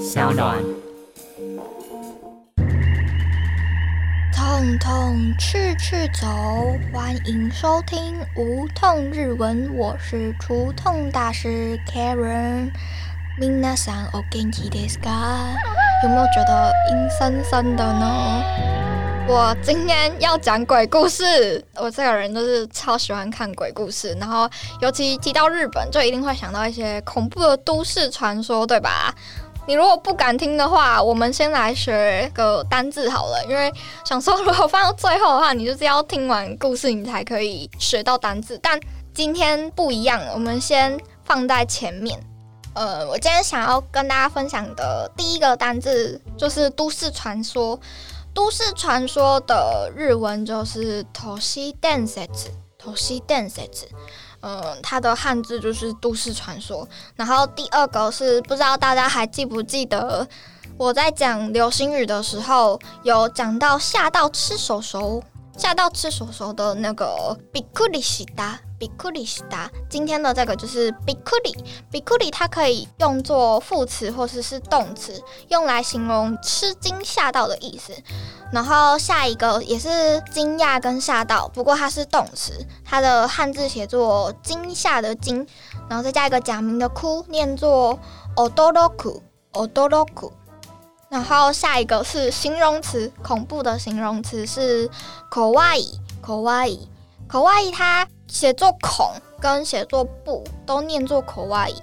小暖。痛痛去去走，欢迎收听无痛日文，我是除痛大师 Karen。皆さんお元気ですか？有没有觉得阴森森的呢？我今天要讲鬼故事，我这个人就是超喜欢看鬼故事，然后尤其提到日本，就一定会想到一些恐怖的都市传说，对吧？ 你如果不敢听的话，我们先来学个单字好了，因为想说如果放到最后的话，你就是要听完故事你才可以学到单字。但今天不一样，我们先放在前面。呃，我今天想要跟大家分享的第一个单字就是都市传说。都市传说的日文就是“都市伝説”，“都市伝説”。嗯，它的汉字就是都市传说。然后第二个是不知道大家还记不记得我在讲流星雨的时候有讲到吓到吃手手。吓到吃手手的那个比库里西达，比库里西达。今天的这个就是比库里，比库里它可以用作副词或者是动词，用来形容吃惊吓到的意思。然后下一个也是惊讶跟吓到，不过它是动词，它的汉字写作惊吓的惊，然后再加一个假名的哭，念作 odoroku，odoroku。然后下一个是形容词，恐怖的形容词是 kawaii，kawaii，kawaii，它写作恐跟写作不都念作 kawaii。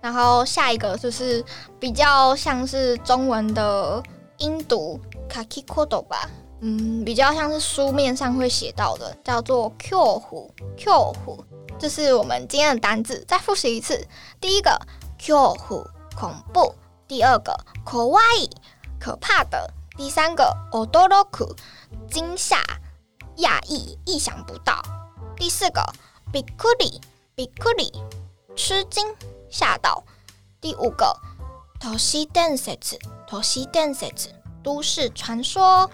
然后下一个就是比较像是中文的音读 kakikodo 吧，嗯，比较像是书面上会写到的，叫做 q 虎 q 虎，这是我们今天的单字。再复习一次，第一个 q 虎恐怖。第二个，kawaii，可怕的；第三个，odoroku，惊吓、讶异、意想不到；第四个，bikuri，bikuri，吃惊、吓到；第五个 t o s h i d e n s e t s t o s h i d e n s e t s 都市传说。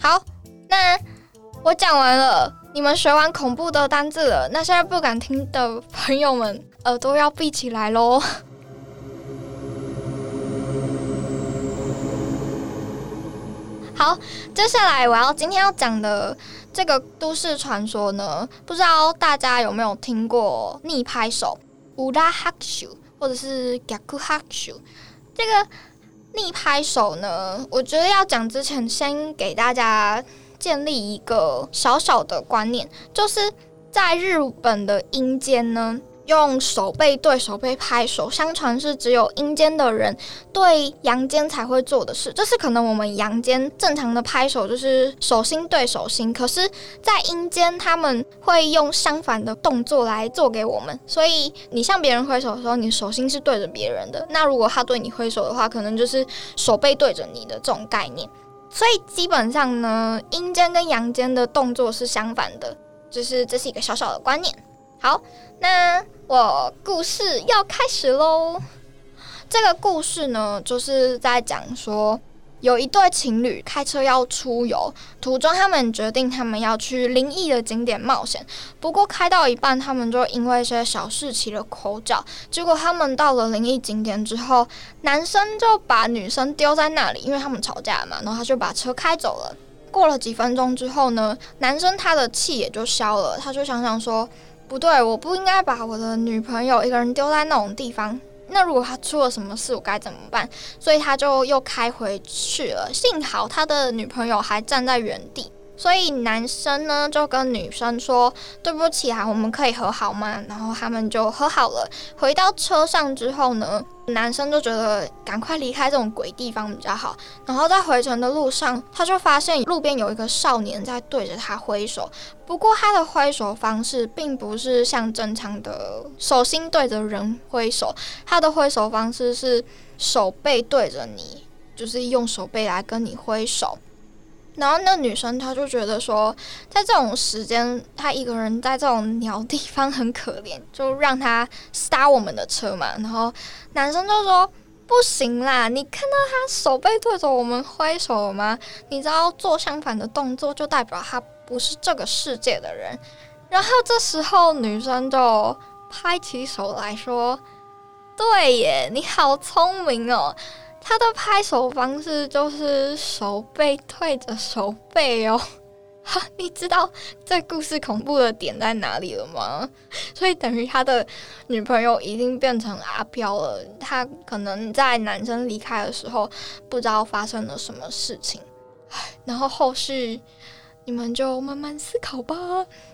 好，那我讲完了，你们学完恐怖的单字了，那现在不敢听的朋友们，耳朵要闭起来喽。好，接下来我要今天要讲的这个都市传说呢，不知道大家有没有听过逆拍手乌拉哈秀，或者是 gaku 哈秀？这个逆拍手呢，我觉得要讲之前，先给大家建立一个小小的观念，就是在日本的阴间呢。用手背对手背拍手，相传是只有阴间的人对阳间才会做的事。这是可能我们阳间正常的拍手就是手心对手心，可是，在阴间他们会用相反的动作来做给我们。所以你向别人挥手的时候，你手心是对着别人的；那如果他对你挥手的话，可能就是手背对着你的这种概念。所以基本上呢，阴间跟阳间的动作是相反的，就是这是一个小小的观念。好，那。我故事要开始喽！这个故事呢，就是在讲说，有一对情侣开车要出游，途中他们决定他们要去灵异的景点冒险。不过开到一半，他们就因为一些小事起了口角。结果他们到了灵异景点之后，男生就把女生丢在那里，因为他们吵架嘛，然后他就把车开走了。过了几分钟之后呢，男生他的气也就消了，他就想想说。不对，我不应该把我的女朋友一个人丢在那种地方。那如果他出了什么事，我该怎么办？所以他就又开回去了。幸好他的女朋友还站在原地。所以男生呢就跟女生说：“对不起啊，我们可以和好吗？”然后他们就和好了。回到车上之后呢，男生就觉得赶快离开这种鬼地方比较好。然后在回程的路上，他就发现路边有一个少年在对着他挥手。不过他的挥手方式并不是像正常的手心对着人挥手，他的挥手方式是手背对着你，就是用手背来跟你挥手。然后那女生她就觉得说，在这种时间，她一个人在这种鸟地方很可怜，就让她搭我们的车嘛。然后男生就说：“不行啦，你看到他手背对着我们挥手吗？你知道做相反的动作就代表他不是这个世界的人。”然后这时候女生就拍起手来说：“对耶，你好聪明哦。”他的拍手方式就是手背对着手背哦。哈，你知道这故事恐怖的点在哪里了吗？所以等于他的女朋友已经变成阿飘了。他可能在男生离开的时候，不知道发生了什么事情。唉，然后后续你们就慢慢思考吧。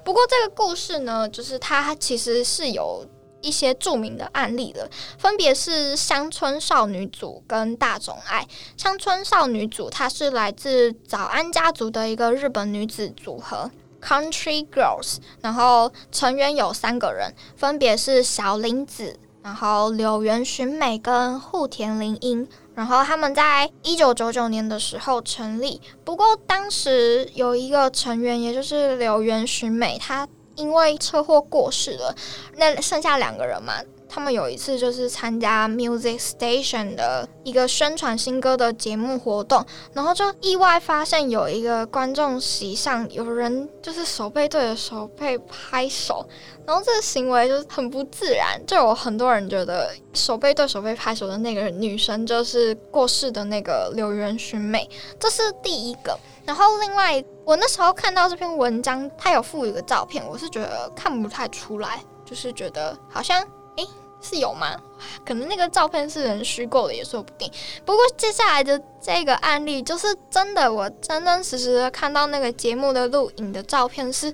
不过这个故事呢，就是他其实是有。一些著名的案例了，分别是乡村少女组跟大冢爱。乡村少女组，它是来自早安家族的一个日本女子组合 Country Girls，然后成员有三个人，分别是小林子，然后柳原寻美跟户田玲音。然后他们在一九九九年的时候成立，不过当时有一个成员，也就是柳原寻美，她。因为车祸过世了，那剩下两个人嘛。他们有一次就是参加 Music Station 的一个宣传新歌的节目活动，然后就意外发现有一个观众席上有人就是手背对着手背拍手，然后这个行为就很不自然，就有很多人觉得手背对手背拍手的那个女生就是过世的那个柳原薰美，这是第一个。然后另外，我那时候看到这篇文章，它有附一个照片，我是觉得看不太出来，就是觉得好像，诶，是有吗？可能那个照片是人虚构的，也说不定。不过接下来的这个案例，就是真的，我真真实实的看到那个节目的录影的照片，是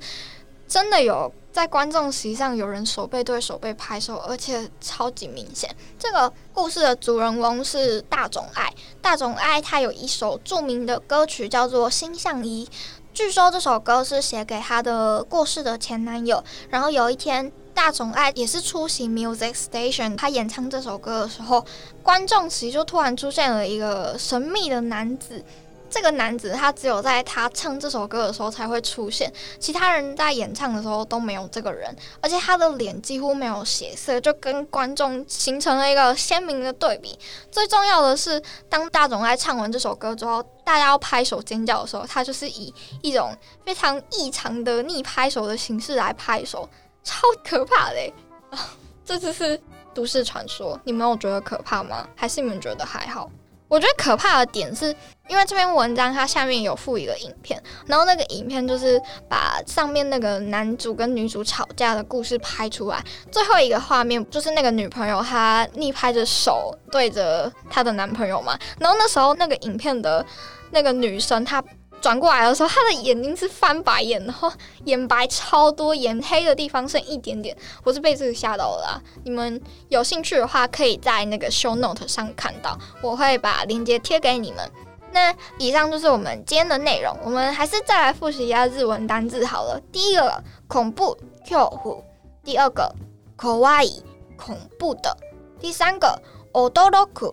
真的有。在观众席上，有人手背对手背拍手，而且超级明显。这个故事的主人翁是大冢爱，大冢爱他有一首著名的歌曲叫做《心相依》，据说这首歌是写给他的过世的前男友。然后有一天，大冢爱也是出席 Music Station，他演唱这首歌的时候，观众席就突然出现了一个神秘的男子。这个男子他只有在他唱这首歌的时候才会出现，其他人在演唱的时候都没有这个人，而且他的脸几乎没有血色，就跟观众形成了一个鲜明的对比。最重要的是，当大总爱唱完这首歌之后，大家要拍手尖叫的时候，他就是以一种非常异常的逆拍手的形式来拍手，超可怕的！这只是都市传说，你们有觉得可怕吗？还是你们觉得还好？我觉得可怕的点是，因为这篇文章它下面有附一个影片，然后那个影片就是把上面那个男主跟女主吵架的故事拍出来，最后一个画面就是那个女朋友她逆拍着手对着她的男朋友嘛，然后那时候那个影片的那个女生她。转过来的时候，他的眼睛是翻白眼，然后眼白超多，眼黑的地方剩一点点。我是被这个吓到了。你们有兴趣的话，可以在那个 show note 上看到，我会把链接贴给你们。那以上就是我们今天的内容。我们还是再来复习一下日文单字好了。第一个恐怖 q 第二个 kawaii 恐怖的，第三个 odoroku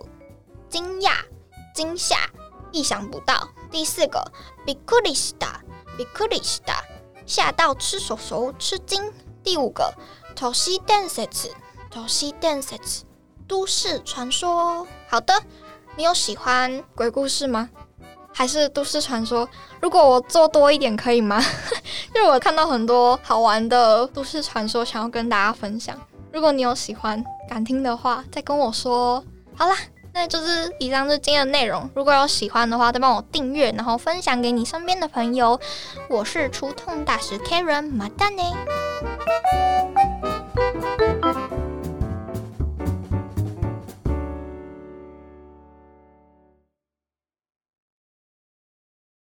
惊讶、惊吓、意想不到。第四个，b i k u r i s t a b i k u r i s t a 吓到吃手手吃惊。第五个，toshi densetsu，toshi densetsu，都市传说。好的，你有喜欢鬼故事吗？还是都市传说？如果我做多一点可以吗？因为我看到很多好玩的都市传说，想要跟大家分享。如果你有喜欢敢听的话，再跟我说。好啦。那就是以上是今天的内容。如果有喜欢的话，再帮我订阅，然后分享给你身边的朋友。我是除痛大师 Karen，马蛋呢。